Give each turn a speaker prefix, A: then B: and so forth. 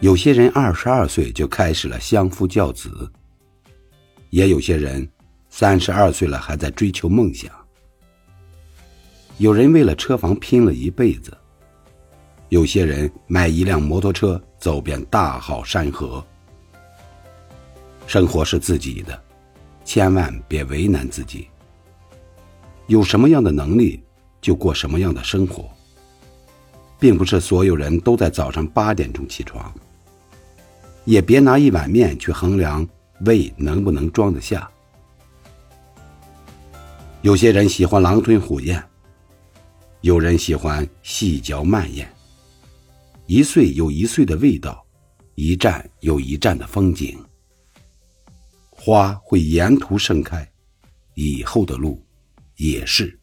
A: 有些人二十二岁就开始了相夫教子，也有些人三十二岁了还在追求梦想。有人为了车房拼了一辈子，有些人买一辆摩托车走遍大好山河。生活是自己的，千万别为难自己。有什么样的能力，就过什么样的生活。并不是所有人都在早上八点钟起床。也别拿一碗面去衡量胃能不能装得下。有些人喜欢狼吞虎咽，有人喜欢细嚼慢咽。一岁有一岁的味道，一站有一站的风景。花会沿途盛开，以后的路也是。